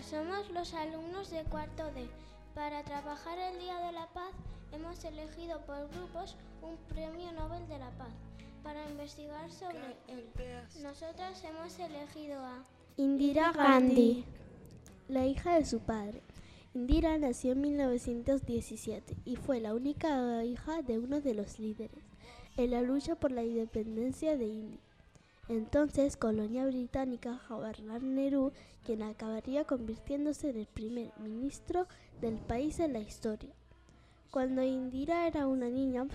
Hola, somos los alumnos de cuarto D. Para trabajar el Día de la Paz hemos elegido por grupos un premio Nobel de la Paz para investigar sobre él. Nosotras hemos elegido a Indira Gandhi, la hija de su padre. Indira nació en 1917 y fue la única hija de uno de los líderes en la lucha por la independencia de India. Entonces, colonia británica, Jawaharlal Nehru, quien acabaría convirtiéndose en el primer ministro del país en la historia. Cuando Indira era una niña,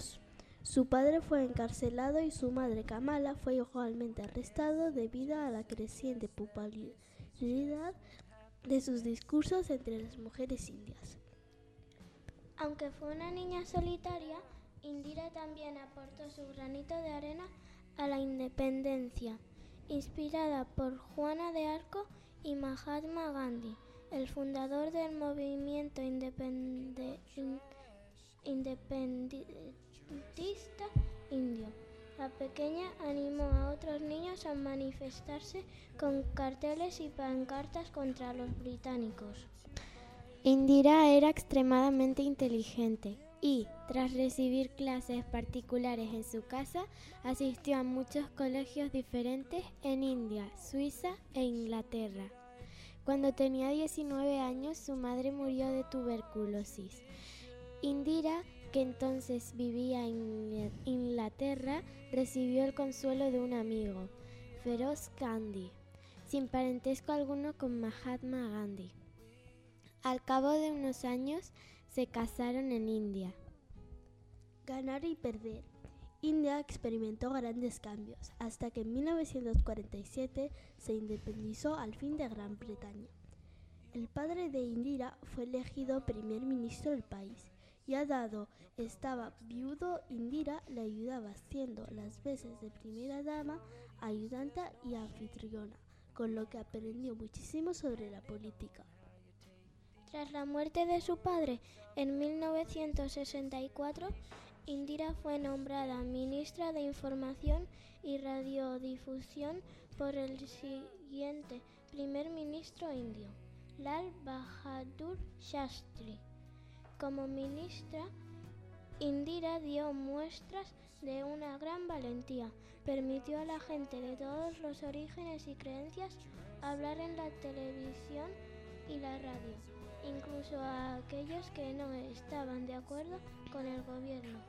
su padre fue encarcelado y su madre Kamala fue igualmente arrestado debido a la creciente popularidad de sus discursos entre las mujeres indias. Aunque fue una niña solitaria, Indira también aportó su granito de arena a la independencia, inspirada por Juana de Arco y Mahatma Gandhi, el fundador del movimiento independentista indio. La pequeña animó a otros niños a manifestarse con carteles y pancartas contra los británicos. Indira era extremadamente inteligente y, tras recibir clases particulares en su casa, asistió a muchos colegios diferentes en India, Suiza e Inglaterra. Cuando tenía 19 años, su madre murió de tuberculosis. Indira que entonces vivía en Inglaterra, recibió el consuelo de un amigo, Feroz Gandhi, sin parentesco alguno con Mahatma Gandhi. Al cabo de unos años se casaron en India. Ganar y perder. India experimentó grandes cambios hasta que en 1947 se independizó al fin de Gran Bretaña. El padre de Indira fue elegido primer ministro del país ya dado estaba viudo, Indira le ayudaba haciendo las veces de primera dama, ayudante y anfitriona, con lo que aprendió muchísimo sobre la política. Tras la muerte de su padre en 1964, Indira fue nombrada ministra de Información y Radiodifusión por el siguiente primer ministro indio, Lal Bahadur Shastri. Como ministra, Indira dio muestras de una gran valentía. Permitió a la gente de todos los orígenes y creencias hablar en la televisión y la radio, a aquellos que no estaban de acuerdo con el gobierno.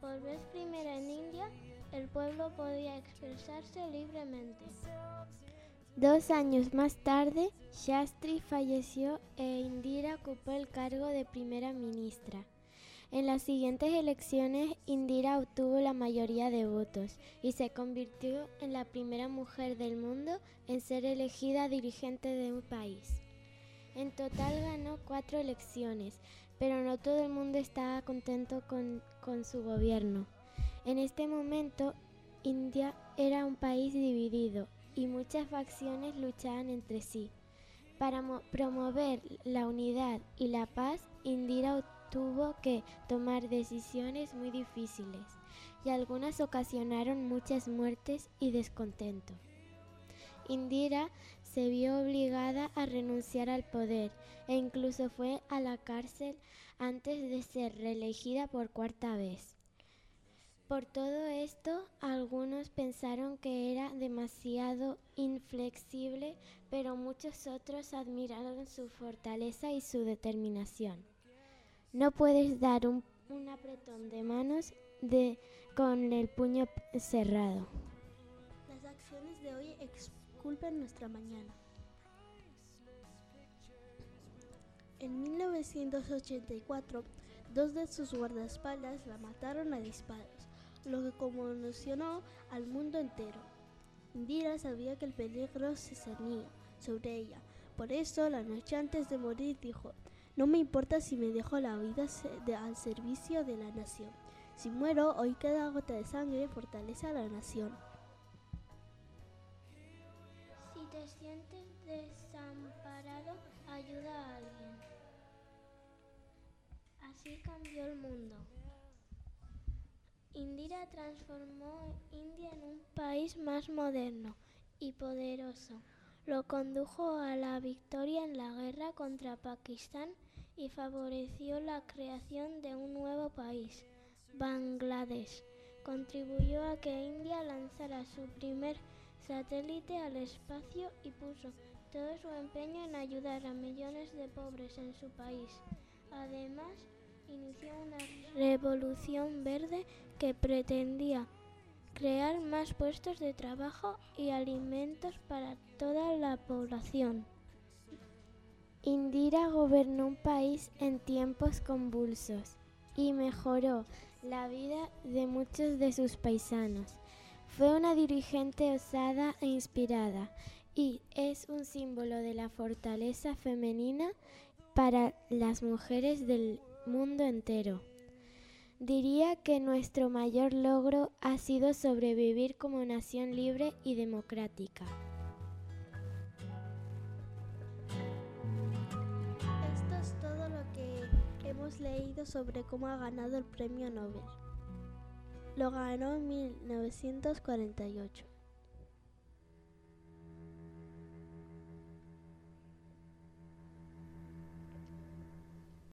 Por vez primera en India, el pueblo podía expresarse libremente. Dos años más tarde, Shastri falleció e Indira ocupó el cargo de primera ministra. En las siguientes elecciones, Indira obtuvo la mayoría de votos y se convirtió en la primera mujer del mundo en ser elegida dirigente de un país. En total ganó cuatro elecciones, pero no todo el mundo estaba contento con, con su gobierno. En este momento, India era un país dividido y muchas facciones luchaban entre sí. Para promover la unidad y la paz, Indira tuvo que tomar decisiones muy difíciles y algunas ocasionaron muchas muertes y descontento. Indira se vio obligada a renunciar al poder e incluso fue a la cárcel antes de ser reelegida por cuarta vez. Por todo esto, algunos pensaron que era demasiado inflexible, pero muchos otros admiraron su fortaleza y su determinación. No puedes dar un, apretón de manos de, con el puño cerrado. Exculpan nuestra mañana. En 1984, dos de sus guardaespaldas la mataron a disparos lo que conmocionó al mundo entero. Indira sabía que el peligro se cernía sobre ella. Por eso, la noche antes de morir, dijo, no me importa si me dejo la vida al servicio de la nación. Si muero, hoy cada gota de sangre fortalece a la nación. Te sientes desamparado, ayuda a alguien. Así cambió el mundo. Indira transformó India en un país más moderno y poderoso. lo condujo a la victoria en la guerra contra Pakistán y favoreció la creación de un nuevo país, Bangladesh. Contribuyó a que India lanzara su primer satélite al espacio y puso todo su empeño en ayudar a millones de pobres en su país. Además, inició una revolución verde que pretendía crear más puestos de trabajo y alimentos para toda la población. Indira gobernó un país en tiempos convulsos y mejoró la vida de muchos de sus paisanos. Fue una dirigente osada e inspirada y es un símbolo de la fortaleza femenina para las mujeres del mundo entero. Diría que nuestro mayor logro ha sido sobrevivir como nación libre y democrática. Esto es todo lo que hemos leído sobre cómo ha ganado el premio Nobel. Lo ganó en 1948.